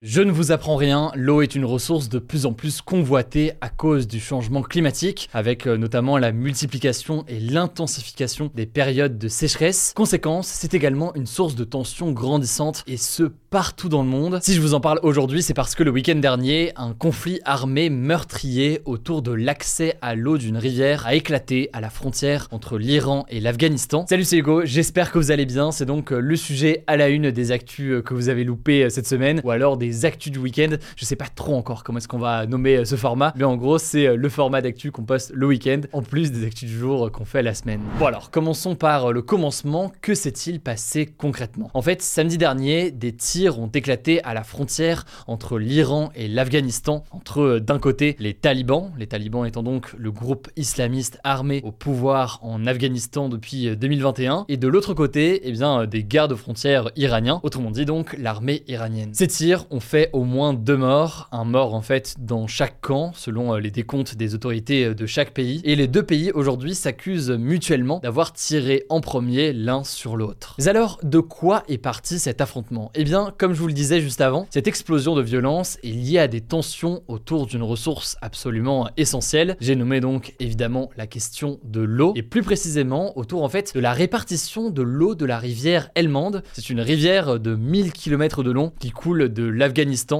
Je ne vous apprends rien, l'eau est une ressource de plus en plus convoitée à cause du changement climatique, avec euh, notamment la multiplication et l'intensification des périodes de sécheresse. Conséquence, c'est également une source de tension grandissante, et ce partout dans le monde. Si je vous en parle aujourd'hui, c'est parce que le week-end dernier, un conflit armé meurtrier autour de l'accès à l'eau d'une rivière a éclaté à la frontière entre l'Iran et l'Afghanistan. Salut c'est Hugo, j'espère que vous allez bien, c'est donc euh, le sujet à la une des actus euh, que vous avez loupé cette semaine, ou alors des actus du week-end. Je sais pas trop encore comment est-ce qu'on va nommer euh, ce format, mais en gros, c'est euh, le format d'actu qu'on poste le week-end, en plus des actus du jour euh, qu'on fait la semaine. Bon alors, commençons par le commencement. Que s'est-il passé concrètement? En fait, samedi dernier, des tirs ont éclaté à la frontière entre l'Iran et l'Afghanistan, entre d'un côté les talibans, les talibans étant donc le groupe islamiste armé au pouvoir en Afghanistan depuis 2021, et de l'autre côté, eh bien, des gardes frontières iraniens, autrement dit donc l'armée iranienne. Ces tirs ont fait au moins deux morts, un mort en fait dans chaque camp, selon euh, les décomptes des autorités euh, de chaque pays. Et les deux pays aujourd'hui s'accusent mutuellement d'avoir tiré en premier l'un sur l'autre. Mais alors, de quoi est parti cet affrontement? Eh bien, comme je vous le disais juste avant, cette explosion de violence est liée à des tensions autour d'une ressource absolument essentielle. J'ai nommé donc évidemment la question de l'eau, et plus précisément autour en fait de la répartition de l'eau de la rivière Helmand. C'est une rivière de 1000 km de long qui coule de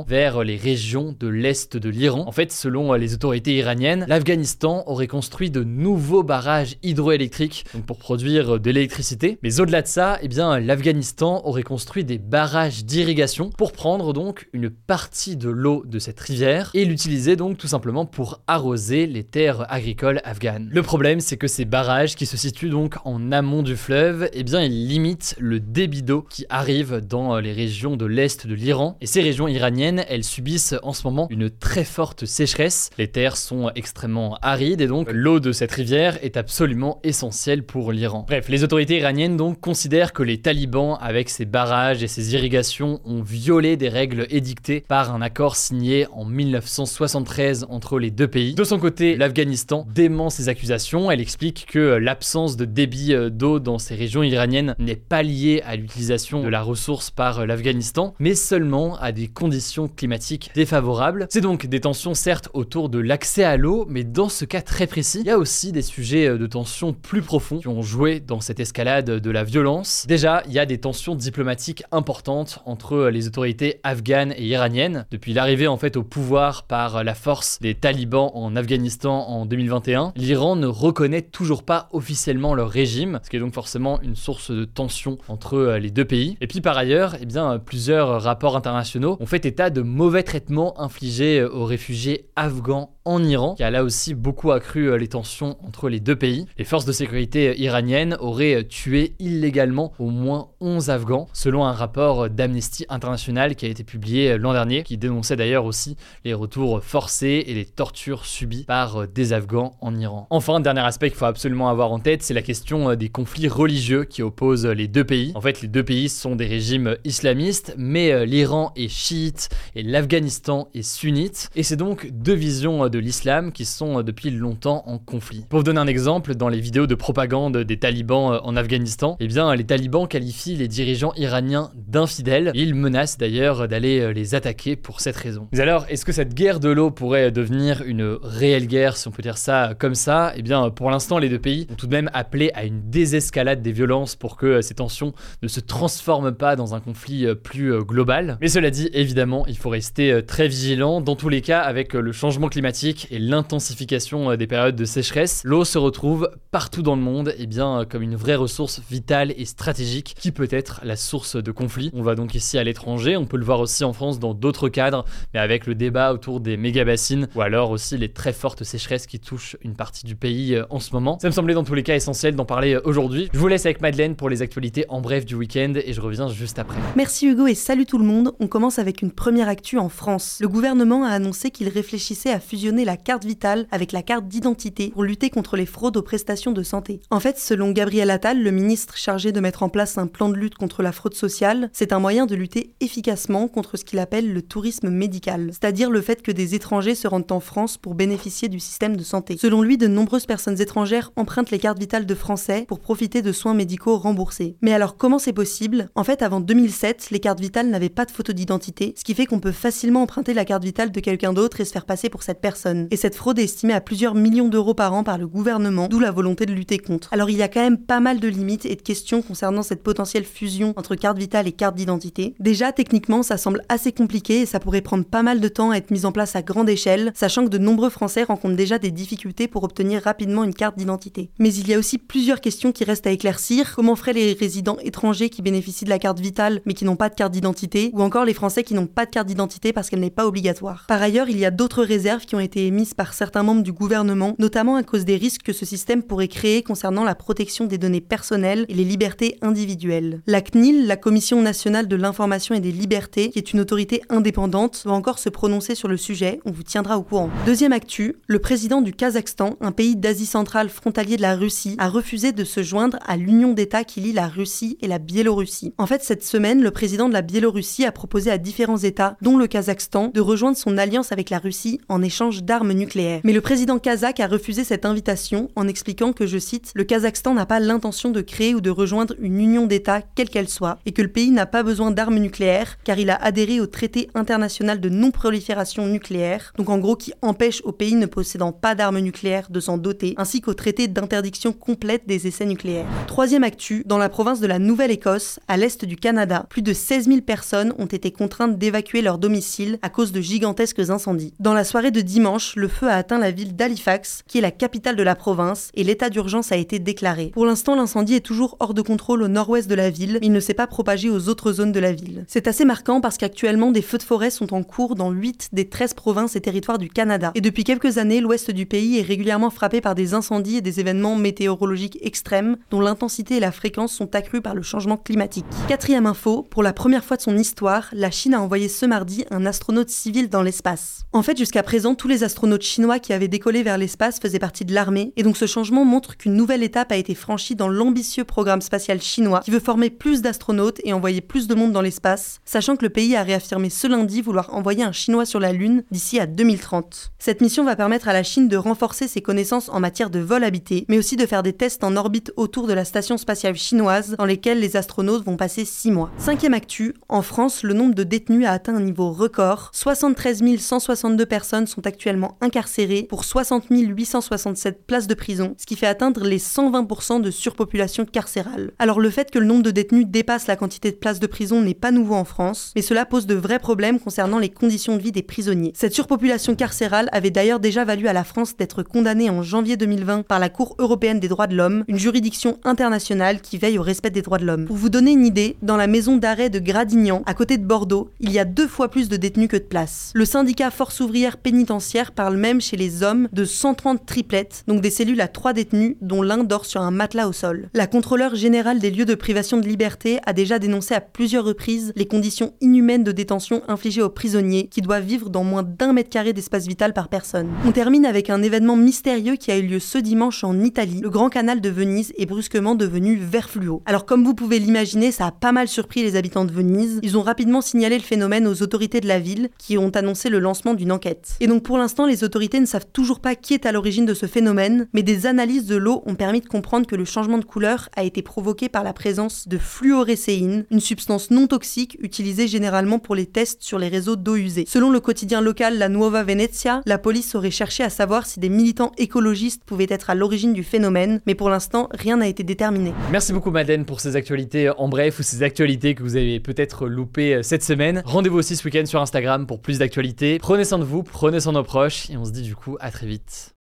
vers les régions de l'est de l'Iran. En fait, selon les autorités iraniennes, l'Afghanistan aurait construit de nouveaux barrages hydroélectriques pour produire de l'électricité. Mais au-delà de ça, eh bien, l'Afghanistan aurait construit des barrages d'irrigation pour prendre donc une partie de l'eau de cette rivière et l'utiliser donc tout simplement pour arroser les terres agricoles afghanes. Le problème, c'est que ces barrages qui se situent donc en amont du fleuve, eh bien, ils limitent le débit d'eau qui arrive dans les régions de l'est de l'Iran. Et ces régions iraniennes elles subissent en ce moment une très forte sécheresse. Les terres sont extrêmement arides et donc l'eau de cette rivière est absolument essentielle pour l'Iran. Bref, les autorités iraniennes donc considèrent que les talibans, avec ces barrages et ces irrigations, ont violé des règles édictées par un accord signé en 1973 entre les deux pays. De son côté, l'Afghanistan dément ces accusations. Elle explique que l'absence de débit euh, d'eau dans ces régions iraniennes n'est pas liée à l'utilisation de la ressource par l'Afghanistan, mais seulement à des conditions climatiques défavorables. C'est donc des tensions certes autour de l'accès à l'eau, mais dans ce cas très précis, il y a aussi des sujets euh, de tensions plus profonds qui ont joué dans cette escalade de la violence. Déjà, il y a des tensions diplomatiques importantes entre euh, les autorités afghanes et iraniennes. Depuis l'arrivée en fait au pouvoir par la force des talibans en Afghanistan en 2021, l'Iran ne reconnaît toujours pas officiellement leur régime, ce qui est donc forcément une source de tension entre euh, les deux pays. Et puis par ailleurs, eh bien, plusieurs rapports internationaux ont fait état de mauvais traitements infligés euh, aux réfugiés afghans en Iran, qui a là aussi beaucoup accru euh, les tensions entre les deux pays. Les forces de sécurité euh, iraniennes auraient tué illégalement au moins 11 Afghans, selon un rapport d'Amnesty International qui a été publié l'an dernier, qui dénonçait d'ailleurs aussi les retours forcés et les tortures subies par des Afghans en Iran. Enfin, dernier aspect qu'il faut absolument avoir en tête, c'est la question des conflits religieux qui opposent les deux pays. En fait, les deux pays sont des régimes islamistes, mais l'Iran est chiite et l'Afghanistan est sunnite. Et c'est donc deux visions de l'islam qui sont depuis longtemps en conflit. Pour vous donner un exemple, dans les vidéos de propagande des talibans en Afghanistan, eh bien les talibans qualifient les dirigeants iraniens d'infidèles. Ils menacent d'ailleurs d'aller les attaquer pour cette raison. Mais alors, est-ce que cette guerre de l'eau pourrait devenir une réelle guerre, si on peut dire ça comme ça? Eh bien, pour l'instant, les deux pays ont tout de même appelé à une désescalade des violences pour que ces tensions ne se transforment pas dans un conflit plus global. Mais cela dit, évidemment, il faut rester euh, très vigilant. Dans tous les cas, avec euh, le changement climatique et l'intensification euh, des périodes de sécheresse, l'eau se retrouve partout dans le monde et eh bien, comme une vraie ressource vitale et stratégique qui peut être la source de conflit conflit. On va donc ici à l'étranger, on peut le voir aussi en France dans d'autres cadres, mais avec le débat autour des méga-bassines ou alors aussi les très fortes sécheresses qui touchent une partie du pays en ce moment. Ça me semblait dans tous les cas essentiel d'en parler aujourd'hui. Je vous laisse avec Madeleine pour les actualités en bref du week-end et je reviens juste après. Merci Hugo et salut tout le monde. On commence avec une première actu en France. Le gouvernement a annoncé qu'il réfléchissait à fusionner la carte vitale avec la carte d'identité pour lutter contre les fraudes aux prestations de santé. En fait, selon Gabriel Attal, le ministre chargé de mettre en place un plan de lutte contre la fraude sociale, c'est un moyen de lutter efficacement contre ce qu'il appelle le tourisme médical, c'est-à-dire le fait que des étrangers se rendent en France pour bénéficier du système de santé. Selon lui, de nombreuses personnes étrangères empruntent les cartes vitales de Français pour profiter de soins médicaux remboursés. Mais alors comment c'est possible? En fait, avant 2007, les cartes vitales n'avaient pas de photo d'identité, ce qui fait qu'on peut facilement emprunter la carte vitale de quelqu'un d'autre et se faire passer pour cette personne. Et cette fraude est estimée à plusieurs millions d'euros par an par le gouvernement, d'où la volonté de lutter contre. Alors il y a quand même pas mal de limites et de questions concernant cette potentielle fusion entre carte vitale et carte d'identité. Déjà, techniquement, ça semble assez compliqué et ça pourrait prendre pas mal de temps à être mis en place à grande échelle, sachant que de nombreux Français rencontrent déjà des difficultés pour obtenir rapidement une carte d'identité. Mais il y a aussi plusieurs questions qui restent à éclaircir. Comment feraient les résidents étrangers qui bénéficient de la carte vitale mais qui n'ont pas de carte d'identité? Ou encore les Français qui n'ont pas de carte d'identité parce qu'elle n'est pas obligatoire Par ailleurs, il y a d'autres réserves qui ont été émises par certains membres du gouvernement, notamment à cause des risques que ce système pourrait créer concernant la protection des données personnelles et les libertés individuelles. La CNIL, la Commission nationale de l'information et des libertés, qui est une autorité indépendante, va encore se prononcer sur le sujet, on vous tiendra au courant. Deuxième actu, le président du Kazakhstan, un pays d'Asie centrale frontalier de la Russie, a refusé de se joindre à l'union d'États qui lie la Russie et la Biélorussie. En fait, cette semaine, le président de la Biélorussie a proposé à différents États, dont le Kazakhstan, de rejoindre son alliance avec la Russie en échange d'armes nucléaires. Mais le président kazakh a refusé cette invitation en expliquant que, je cite, le Kazakhstan n'a pas l'intention de créer ou de rejoindre une union d'États, quelle qu'elle soit, et que le pays n'a pas besoin d'armes nucléaires car il a adhéré au traité international de non-prolifération nucléaire, donc en gros qui empêche aux pays ne possédant pas d'armes nucléaires de s'en doter, ainsi qu'au traité d'interdiction complète des essais nucléaires. Troisième actu, dans la province de la Nouvelle-Écosse, à l'est du Canada, plus de 16 000 personnes ont été contraintes d'évacuer leur domicile à cause de gigantesques incendies. Dans la soirée de dimanche, le feu a atteint la ville d'Halifax, qui est la capitale de la province, et l'état d'urgence a été déclaré. Pour l'instant, l'incendie est toujours hors de contrôle au nord-ouest de la ville, mais il ne s'est pas propagé aux autres zones de la ville. C'est assez marquant parce qu'actuellement, des feux de forêt sont en cours dans 8 des 13 provinces et territoires du Canada. Et depuis quelques années, l'ouest du pays est régulièrement frappé par des incendies et des événements météorologiques extrêmes dont l'intensité et la fréquence sont accrues par le changement climatique. Quatrième info, pour la première fois de son histoire, la Chine a envoyé ce mardi un astronaute civil dans l'espace. En fait, jusqu'à présent, tous les astronautes chinois qui avaient décollé vers l'espace faisaient partie de l'armée, et donc ce changement montre qu'une nouvelle étape a été franchie dans l'ambitieux programme spatial chinois qui veut former plus d'astronautes et envoyer plus de monde dans l'espace, sachant que le pays a réaffirmé ce lundi vouloir envoyer un chinois sur la Lune d'ici à 2030. Cette mission va permettre à la Chine de renforcer ses connaissances en matière de vol habité, mais aussi de faire des tests en orbite autour de la station spatiale chinoise dans lesquels les astronautes vont passer 6 mois. Cinquième actu, en France, le nombre de détenus a atteint un niveau record. 73 162 personnes sont actuellement incarcérées pour 60 867 places de prison, ce qui fait atteindre les 120% de surpopulation carcérale. Alors le fait que le nombre de détenus dépasse la quantité de places de prison n'est pas nouveau en France, mais cela pose de vrais problèmes concernant les conditions de vie des prisonniers. Cette surpopulation carcérale avait d'ailleurs déjà valu à la France d'être condamnée en janvier 2020 par la Cour européenne des droits de l'homme, une juridiction internationale qui veille au respect des droits de l'homme. Pour vous donner une idée, dans la maison d'arrêt de Gradignan, à côté de Bordeaux, il y a deux fois plus de détenus que de places. Le syndicat Force ouvrière pénitentiaire parle même chez les hommes de 130 triplettes, donc des cellules à trois détenus dont l'un dort sur un matelas au sol. La contrôleur générale des lieux de privation de liberté a déjà dénoncé à plusieurs reprises les conditions inhumaines de détention infligées aux prisonniers qui doivent vivre dans moins d'un mètre carré d'espace vital par personne. On termine avec un événement mystérieux qui a eu lieu ce dimanche en Italie. Le grand canal de Venise est brusquement devenu vert fluo. Alors comme vous pouvez l'imaginer, ça a pas mal surpris les habitants de Venise. Ils ont rapidement signalé le phénomène aux autorités de la ville qui ont annoncé le lancement d'une enquête. Et donc pour l'instant, les autorités ne savent toujours pas qui est à l'origine de ce phénomène, mais des analyses de l'eau ont permis de comprendre que le changement de couleur a été provoqué par la présence de fluorécéine, une substance non toxique utilisée généralement pour les tests sur les réseaux d'eau usée. Selon le quotidien local La Nuova Venezia, la police aurait cherché à savoir si des militants écologistes pouvaient être à l'origine du phénomène, mais pour l'instant, rien n'a été déterminé. Merci beaucoup Madeleine pour ces actualités en bref ou ces actualités que vous avez peut-être loupées euh, cette semaine. Rendez-vous aussi ce week-end sur Instagram pour plus d'actualités. Prenez soin de vous, prenez soin de nos proches et on se dit du coup à très vite.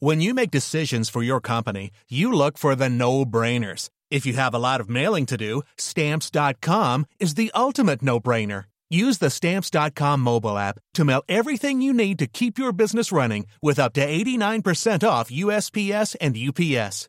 When you make decisions for your company, you look for the no-brainers. If you have a lot of mailing to do, stamps.com is the ultimate no-brainer. Use the stamps.com mobile app to mail everything you need to keep your business running with up to 89% off USPS and UPS.